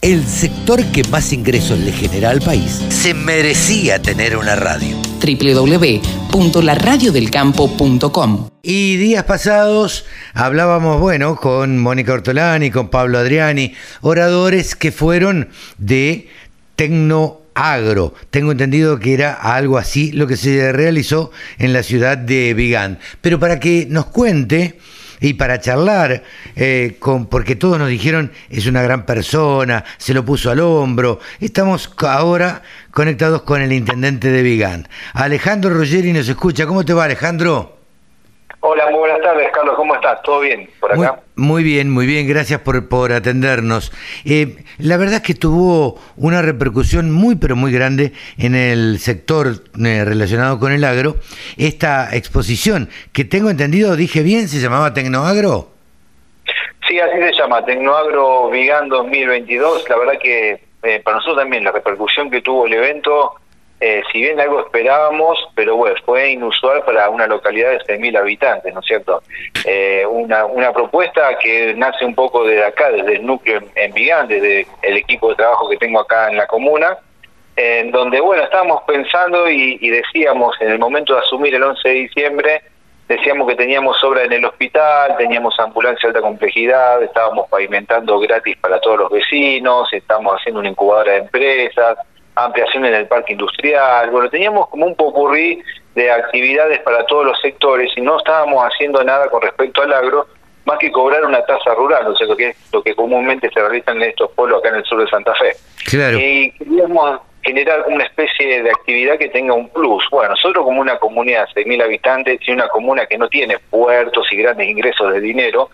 el sector que más ingresos le genera al país se merecía tener una radio. www.laradiodelcampo.com Y días pasados hablábamos, bueno, con Mónica Ortolani, con Pablo Adriani, oradores que fueron de Tecnoagro. Tengo entendido que era algo así lo que se realizó en la ciudad de Vigán. Pero para que nos cuente y para charlar, eh, con, porque todos nos dijeron es una gran persona, se lo puso al hombro. Estamos ahora conectados con el intendente de Vigán. Alejandro Ruggeri nos escucha. ¿Cómo te va, Alejandro? Hola, muy buenas tardes, Carlos. ¿Cómo estás? ¿Todo bien por acá? Muy, bien, muy bien. Gracias por, por atendernos. Eh, la verdad es que tuvo una repercusión muy, pero muy grande en el sector eh, relacionado con el agro. Esta exposición, que tengo entendido, dije bien, se llamaba Tecnoagro. Sí, así se llama, Tecnoagro Vigan 2022. La verdad que eh, para nosotros también la repercusión que tuvo el evento eh, si bien algo esperábamos, pero bueno, fue inusual para una localidad de 6.000 habitantes, ¿no es cierto? Eh, una, una propuesta que nace un poco desde acá, desde el núcleo en Vigán, desde el equipo de trabajo que tengo acá en la comuna, en donde, bueno, estábamos pensando y, y decíamos en el momento de asumir el 11 de diciembre, decíamos que teníamos obra en el hospital, teníamos ambulancia de alta complejidad, estábamos pavimentando gratis para todos los vecinos, estábamos haciendo una incubadora de empresas, ampliación en el parque industrial, bueno, teníamos como un popurrí de actividades para todos los sectores y no estábamos haciendo nada con respecto al agro, más que cobrar una tasa rural, o sea, lo que, lo que comúnmente se realiza en estos pueblos acá en el sur de Santa Fe. Claro. Y queríamos generar una especie de actividad que tenga un plus. Bueno, nosotros como una comunidad de 6.000 habitantes y una comuna que no tiene puertos y grandes ingresos de dinero,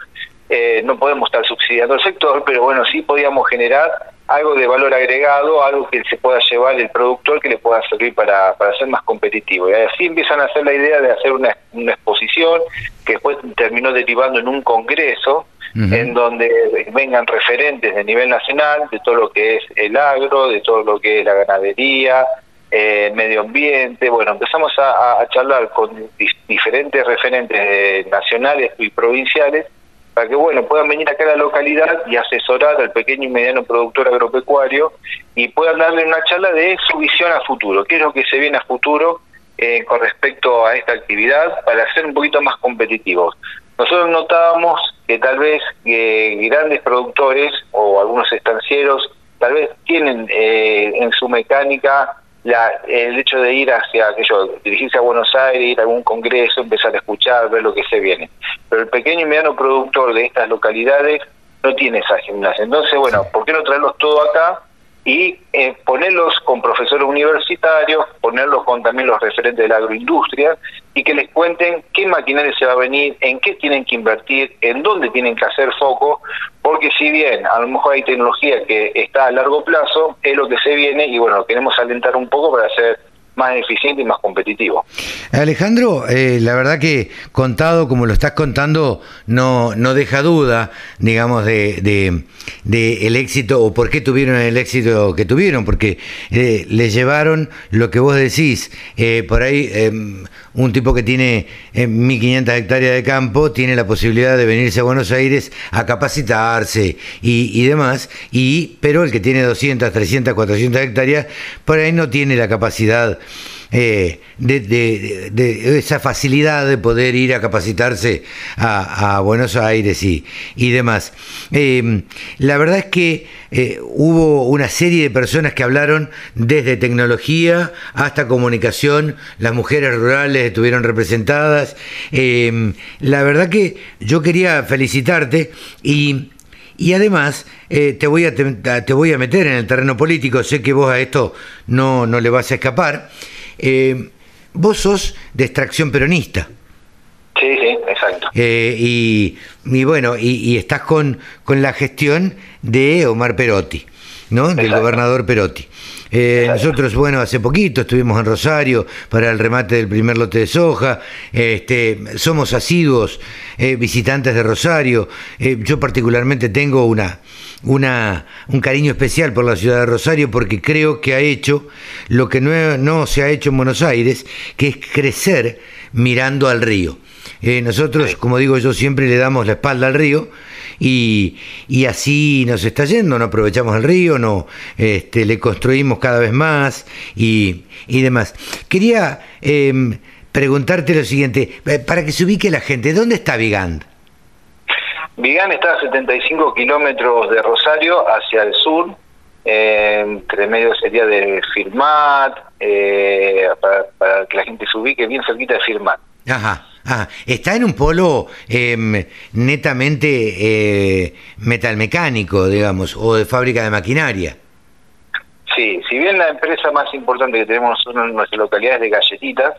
eh, no podemos estar subsidiando el sector, pero bueno, sí podíamos generar algo de valor agregado, algo que se pueda llevar el productor que le pueda servir para, para ser más competitivo. Y así empiezan a hacer la idea de hacer una, una exposición que después terminó derivando en un congreso en donde vengan referentes de nivel nacional de todo lo que es el agro, de todo lo que es la ganadería, eh, medio ambiente. Bueno, empezamos a, a charlar con diferentes referentes nacionales y provinciales para que bueno puedan venir acá a la localidad y asesorar al pequeño y mediano productor agropecuario y puedan darle una charla de su visión a futuro, qué es lo que se viene a futuro eh, con respecto a esta actividad para ser un poquito más competitivos. Nosotros notábamos que tal vez eh, grandes productores o algunos estancieros tal vez tienen eh, en su mecánica la, el hecho de ir hacia aquello, dirigirse a Buenos Aires, ir a algún congreso, empezar a escuchar, ver lo que se viene. Pero el pequeño y mediano productor de estas localidades no tiene esa gimnasia. Entonces, bueno, ¿por qué no traerlos todo acá? Y eh, ponerlos con profesores universitarios, ponerlos con también los referentes de la agroindustria y que les cuenten qué maquinaria se va a venir, en qué tienen que invertir, en dónde tienen que hacer foco, porque si bien a lo mejor hay tecnología que está a largo plazo, es lo que se viene y bueno, queremos alentar un poco para hacer más eficiente y más competitivo. Alejandro, eh, la verdad que contado como lo estás contando, no, no deja duda, digamos, de, de, el éxito o por qué tuvieron el éxito que tuvieron, porque eh, les llevaron lo que vos decís, eh, por ahí em, un tipo que tiene 1.500 hectáreas de campo tiene la posibilidad de venirse a Buenos Aires a capacitarse y, y demás, y, pero el que tiene 200, 300, 400 hectáreas, por ahí no tiene la capacidad eh, de, esa facilidad de poder ir a capacitarse a, Buenos Aires y, y demás. Em, la verdad es que eh, hubo una serie de personas que hablaron desde tecnología hasta comunicación, las mujeres rurales estuvieron representadas. Em, la verdad que yo quería felicitarte y y además, eh, te, voy a, te, voy a meter en el terreno político, sé que vos a esto no, no le vas a escapar. Eh, vos sos de extracción peronista. Sí, sí, exacto. Eh, y, y, bueno, y, estás con, con la gestión de Omar Perotti, ¿no? Del gobernador Perotti. Eh, nosotros, bueno, hace poquito estuvimos en Rosario para el remate del primer lote de soja. Este, somos asiduos eh, visitantes de Rosario. Eh, yo particularmente tengo una, una, un cariño especial por la ciudad de Rosario porque creo que ha hecho lo que no, no se ha hecho en Buenos Aires, que es crecer mirando al río. nosotros, como digo yo, siempre le damos la espalda al río y, y así nos está yendo, no aprovechamos el río, no este, le construimos cada vez más y, y demás. Quería em, preguntarte lo siguiente, eh, para que se ubique la gente, ¿dónde está Vigand? Vigand está a 75 kilómetros de Rosario hacia el sur, eh, entre medio sería de Firmat, eh, para, que la gente se ubique bien cerquita de Firmat. Ajá. Ah, está en un polo em, netamente eh, metalmecánico, digamos, o de fábrica de maquinaria. Sí, si bien la empresa más importante que tenemos nosotros en nuestra localidad es de galletitas,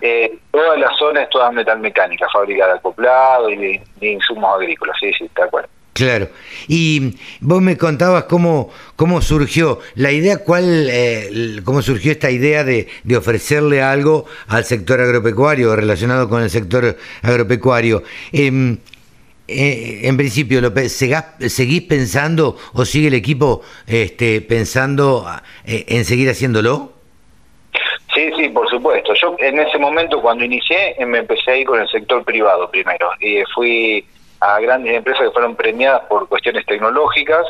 eh, toda la zona es toda metalmecánica, fábrica de acoplado y de, de insumos agrícolas, sí, sí, está acuerdo. Claro. Y vos me contabas cómo, cómo surgió la idea, cuál, eh, cómo surgió esta idea de, de, ofrecerle algo al sector agropecuario, relacionado con el sector agropecuario. Eh, eh, en principio, lo, ¿seguís pensando o sigue el equipo este, pensando eh, en seguir haciéndolo? Sí, sí, por supuesto. Yo en ese momento, cuando inicié, me empecé a con el sector privado primero. Y fui a grandes empresas que fueron premiadas por cuestiones tecnológicas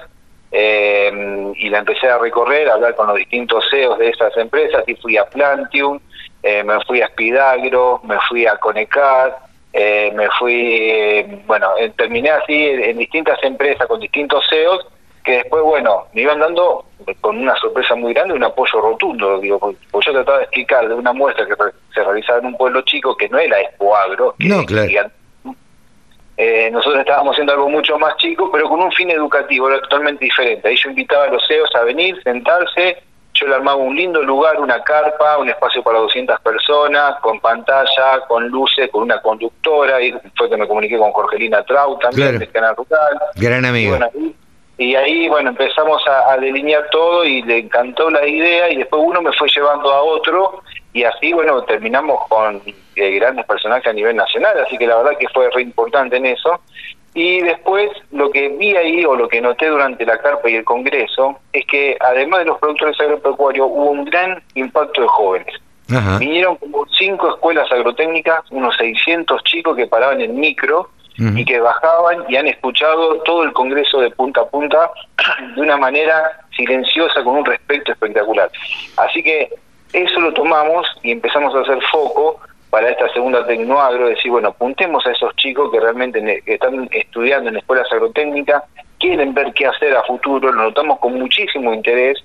eh, y la empecé a recorrer, a hablar con los distintos CEOs de esas empresas y fui a Plantium, eh, me fui a Spidagro, me fui a Conecar, eh, me fui, bueno, terminé así en, distintas empresas con distintos CEOs que después, bueno, me iban dando con una sorpresa muy grande un apoyo rotundo, digo, porque yo trataba de explicar de una muestra que se realizaba en un pueblo chico que no era Expo Agro, que no, claro. Eh, nosotros estábamos haciendo algo mucho más chico, pero con un fin educativo, era totalmente diferente. Ahí yo invitaba a los CEOs a venir, sentarse, yo le armaba un lindo lugar, una carpa, un espacio para 200 personas, con pantalla, con luces, con una conductora, y fue que me comuniqué con Jorgelina Trau también, de Canal Rural. Gran amigo. Y, ahí, bueno, empezamos a, a delinear todo y le encantó la idea y después uno me fue llevando a otro y así, bueno, terminamos con eh, grandes personajes a nivel nacional, así que la verdad que fue re importante en eso. Y después lo que vi ahí o lo que noté durante la carpa y el congreso es que además de los productores agropecuarios hubo un gran impacto de jóvenes. Vinieron como cinco escuelas agrotécnicas, unos 600 chicos que paraban en micro y que bajaban y han escuchado todo el congreso de punta a punta de una manera silenciosa con un respeto espectacular. Así que eso lo tomamos y empezamos a hacer foco para esta segunda Tecnoagro, decir, bueno, apuntemos a esos chicos que realmente están estudiando en escuelas agrotécnicas, quieren ver qué hacer a futuro, lo notamos con muchísimo interés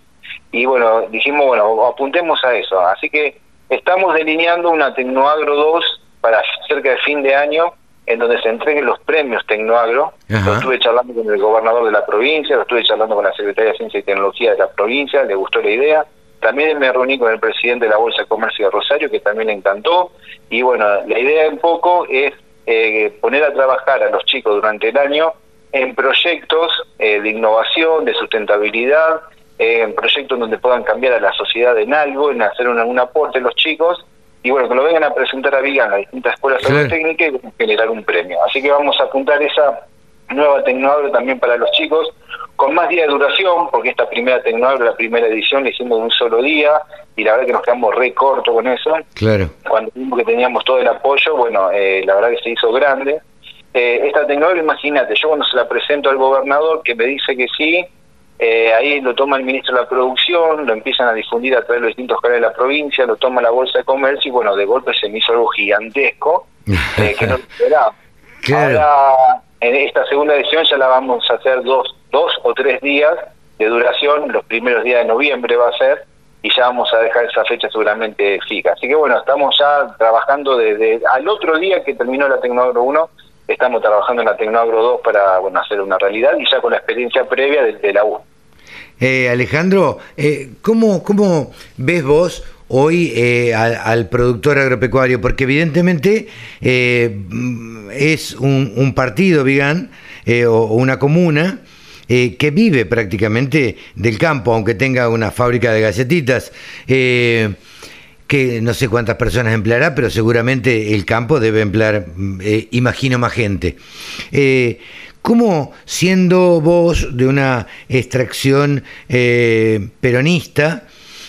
y bueno, dijimos, bueno, apuntemos a eso. Así que estamos delineando una Tecnoagro 2 para cerca de fin de año, en donde se entreguen los premios Tecnoagro. Lo estuve charlando con el gobernador de la provincia, lo estuve charlando con la Secretaría de Ciencia y Tecnología de la provincia, le gustó la idea también me reuní con el presidente de la Bolsa de Comercio de Rosario, que también le encantó. Y bueno, la idea un poco es eh, poner a trabajar a los chicos durante el año en proyectos eh, de innovación, de sustentabilidad, eh, en proyectos donde puedan cambiar a la sociedad en algo, en hacer un, aporte a los chicos. Y bueno, que lo vengan a presentar a Vigan, a distintas escuelas técnicas y generar un premio. Así que vamos a apuntar esa nueva tecnología también para los chicos con más días de duración, porque esta primera Tecnoagro, la primera edición, la hicimos de un solo día, y la verdad que nos quedamos re corto con eso. Claro. Cuando vimos que teníamos todo el apoyo, bueno, eh, la verdad que se hizo grande. Eh, esta Tecnoagro, imagínate, yo cuando se la presento al gobernador, que me dice que sí, eh, ahí lo toma el ministro de la Producción, lo empiezan a difundir a través de los distintos canales de la provincia, lo toma la Bolsa de Comercio, y bueno, de golpe se me hizo algo gigantesco, que no esperaba. Claro. Ahora, en esta segunda edición ya la vamos a hacer dos dos o tres días de duración, los primeros días de noviembre va a ser, y ya vamos a dejar esa fecha seguramente fija. Así que bueno, estamos ya trabajando desde al otro día que terminó la Tecnoagro 1, estamos trabajando en la Tecnoagro 2 para bueno, hacer una realidad y ya con la experiencia previa de, la 1. Eh, Alejandro, eh, ¿cómo, ¿cómo ves vos hoy eh, al, productor agropecuario? Porque evidentemente eh, es un, partido, Vigan, o una comuna, eh, que vive prácticamente del campo, aunque tenga una fábrica de galletitas. Eh, que no sé cuántas personas empleará, pero seguramente el campo debe emplear, eh, imagino, más gente. ¿Cómo, siendo vos de una extracción peronista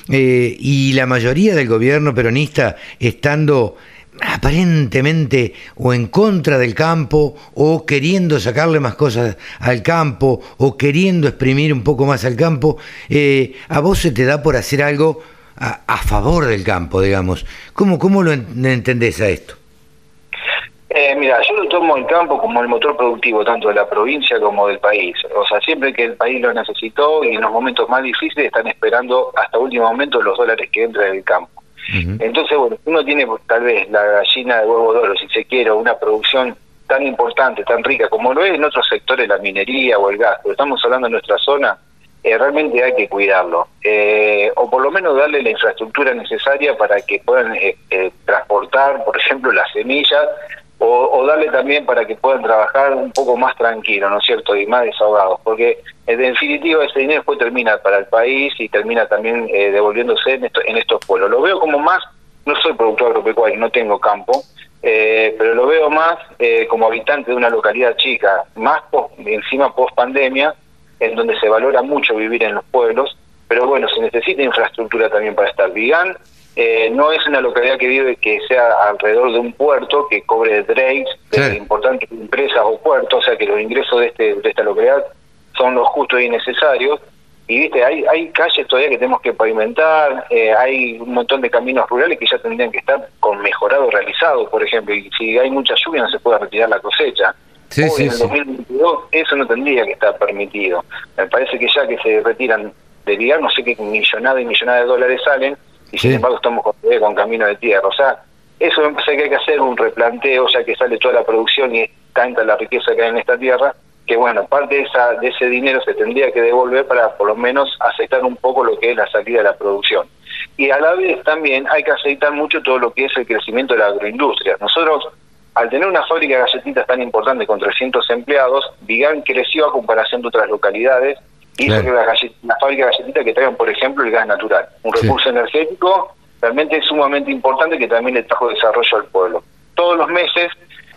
y la mayoría del gobierno peronista estando aparentemente o en contra del campo o queriendo sacarle más cosas al campo o queriendo exprimir un poco más al campo, eh, a vos se te da por hacer algo a, favor del campo, digamos. ¿Cómo, cómo lo entendés a esto? Eh, mira, yo lo tomo el campo como el motor productivo tanto de la provincia como del país. O sea, siempre que el país lo necesitó y en los momentos más difíciles están esperando hasta último momento los dólares que entran del campo. Entonces, bueno, uno tiene tal vez la gallina de huevo de oro, si se quiere, una producción tan importante, tan rica como lo es en otros sectores, la minería o el gas, pero estamos hablando de nuestra zona, eh, realmente hay que cuidarlo, eh, o por lo menos darle la infraestructura necesaria para que puedan eh, transportar, por ejemplo, las semillas o, darle también para que puedan trabajar un poco más tranquilo, ¿no es cierto? Y más desahogados, porque en definitiva ese dinero después termina para el país y termina también eh, devolviéndose en, en estos pueblos. Lo veo como más, no soy productor agropecuario, no tengo campo, eh, pero lo veo más eh, como habitante de una localidad chica, más encima post pandemia, en donde se valora mucho vivir en los pueblos, pero bueno, se necesita infraestructura también para estar. Vigan eh, no es una localidad que vive que sea alrededor de un puerto que cobre trades de importantes empresas o puertos, o sea que los ingresos de, este, de esta localidad son los justos y necesarios. Y viste, hay, hay calles todavía que tenemos que pavimentar, eh, hay un montón de caminos rurales que ya tendrían que estar con mejorado realizado, por ejemplo, y si hay mucha lluvia no se puede retirar la cosecha. Sí, en el 2022 eso no tendría que estar permitido. Me parece que ya que se retiran de ligar, no sé qué millonada y millonada de dólares salen, y sin embargo estamos con, con camino de tierra. O sea, eso me parece que hay que hacer un replanteo, ya que sale toda la producción y tanta la riqueza que hay en esta tierra, que bueno, parte de, esa, de ese dinero se tendría que devolver para por lo menos aceptar un poco lo que es la salida de la producción. Y a la vez también hay que aceitar mucho todo lo que es el crecimiento de la agroindustria. Nosotros, al tener una fábrica de galletitas tan importante con 300 empleados, Vigán creció a comparación de otras localidades hizo que las, fábricas de galletitas que traigan, por ejemplo, el gas natural, un recurso energético realmente sumamente importante que también le trajo desarrollo al pueblo. Todos los meses,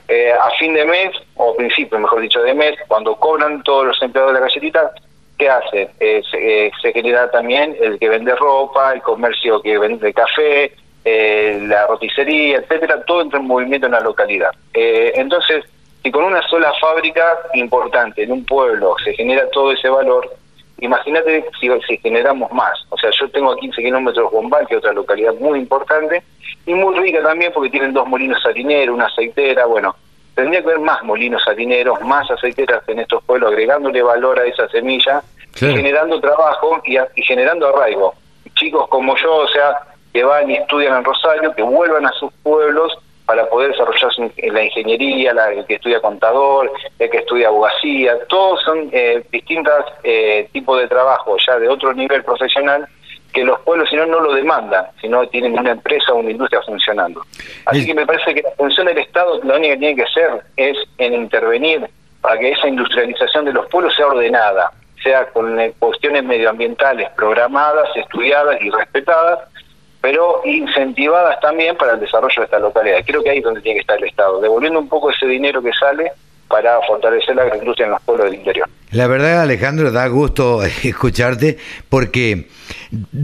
eh, a fin de mes, o principio, mejor dicho, de mes, cuando cobran todos los empleados de la galletita, ¿qué hace? Eh, eh, se, genera también el que vende ropa, el comercio que vende café, la roticería, etcétera, todo entra en movimiento en la localidad. entonces, si con una sola fábrica importante en un pueblo se genera todo ese valor, Imagínate si, si, generamos más. O sea, yo tengo a 15 kilómetros Bombal, que es otra localidad muy importante, y muy rica también porque tienen dos molinos harineros, una aceitera, bueno, tendría que haber más molinos harineros, más aceiteras en estos pueblos, agregándole valor a esa semilla, generando trabajo y, y generando arraigo. Chicos como yo, o sea, que van y estudian en Rosario, que vuelvan a sus pueblos para poder desarrollarse en la ingeniería, la, el que estudia contador, el que estudia abogacía, todos son eh, distintos eh, tipos de trabajo ya de otro nivel profesional que los pueblos si no no lo demandan, si no tienen una empresa o una industria funcionando. Así que me parece que la función del Estado lo único que tiene que hacer es en intervenir para que esa industrialización de los pueblos sea ordenada, sea con eh, cuestiones medioambientales programadas, estudiadas y respetadas, pero incentivadas también para el desarrollo de esta localidad. Creo que ahí es donde tiene que estar el Estado, devolviendo un poco ese dinero que sale para fortalecer la agroindustria en los pueblos del interior. La verdad, Alejandro, da gusto escucharte porque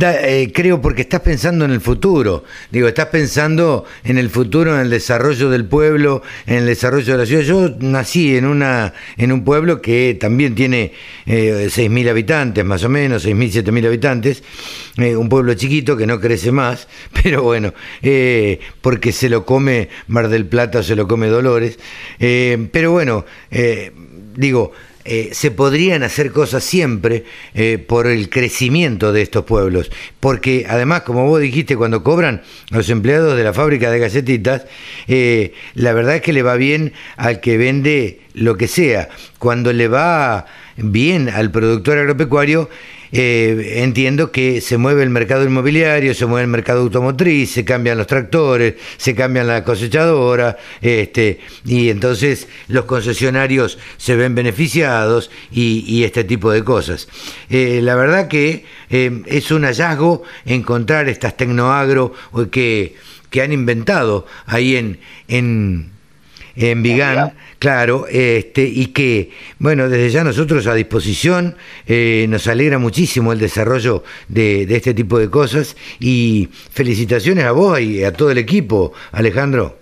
eh, creo porque estás pensando en el futuro. Digo, estás pensando en el futuro, en el desarrollo del pueblo, en el desarrollo de la ciudad. Yo nací en una en un pueblo que también tiene eh, 6.000 habitantes, más o menos, 6.000, 7.000 habitantes. Eh, un pueblo chiquito que no crece más, pero bueno, eh, porque se lo come Mar del Plata se lo come Dolores. pero bueno, digo, eh, se podrían hacer cosas siempre eh, por el crecimiento de estos pueblos, porque además, como vos dijiste, cuando cobran los empleados de la fábrica de galletitas, eh, la verdad es que le va bien al que vende lo que sea. Cuando le va bien al productor agropecuario, eh, entiendo que se mueve el mercado inmobiliario, se mueve el mercado automotriz, se cambian los tractores, se cambian la cosechadora, este, y entonces los concesionarios se ven beneficiados y, este tipo de cosas. Eh, la verdad que eh, es un hallazgo encontrar estas tecnoagro que, que han inventado ahí en, en en Vigán, claro, este, y que, bueno, desde ya nosotros a disposición, eh, nos alegra muchísimo el desarrollo de, de, este tipo de cosas y felicitaciones a vos y a todo el equipo, Alejandro.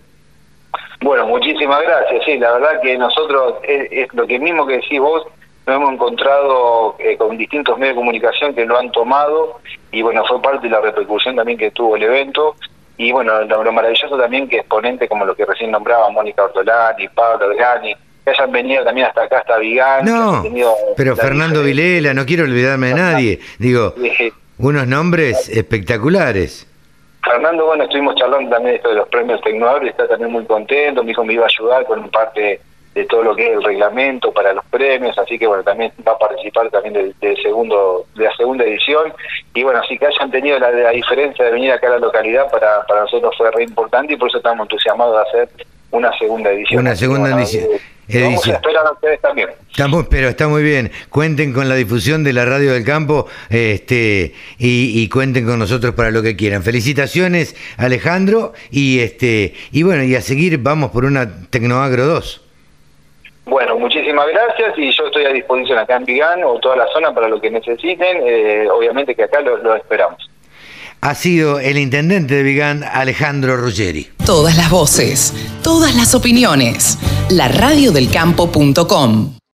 Bueno, muchísimas gracias. Sí, la verdad que nosotros, es, lo que mismo que decís vos, nos hemos encontrado eh, con distintos medios de comunicación que lo han tomado y bueno, fue parte de la repercusión también que tuvo el evento. Y bueno, lo, maravilloso también que exponentes como lo que recién nombraba, Mónica Ortolani, Pablo Grani, que hayan venido también hasta acá, hasta Vigán. No, pero Fernando Vilela, no quiero olvidarme de nadie. Digo, unos nombres espectaculares. Fernando, bueno, estuvimos charlando también de esto de los premios Tecnoabri, está también muy contento, me dijo me iba a ayudar con parte de todo lo que es el reglamento para los premios, así que bueno, también va a participar también del segundo de la segunda edición y bueno, así que hayan tenido la, la, diferencia de venir acá a la localidad para, para nosotros fue re importante y por eso estamos entusiasmados de hacer una segunda edición. Una segunda edición. Eh, vamos a esperar a ustedes también. Estamos, pero está muy bien. Cuenten con la difusión de la radio del campo este, y, cuenten con nosotros para lo que quieran. Felicitaciones, Alejandro, y este y bueno, y a seguir vamos por una Tecnoagro 2. Bueno, muchísimas gracias y yo estoy a disposición acá en Vigán o toda la zona para lo que necesiten. Eh, obviamente que acá lo esperamos ha sido el intendente de Vigán, Alejandro Ruggeri. Todas las voces, todas las opiniones. La radiodelcampo.com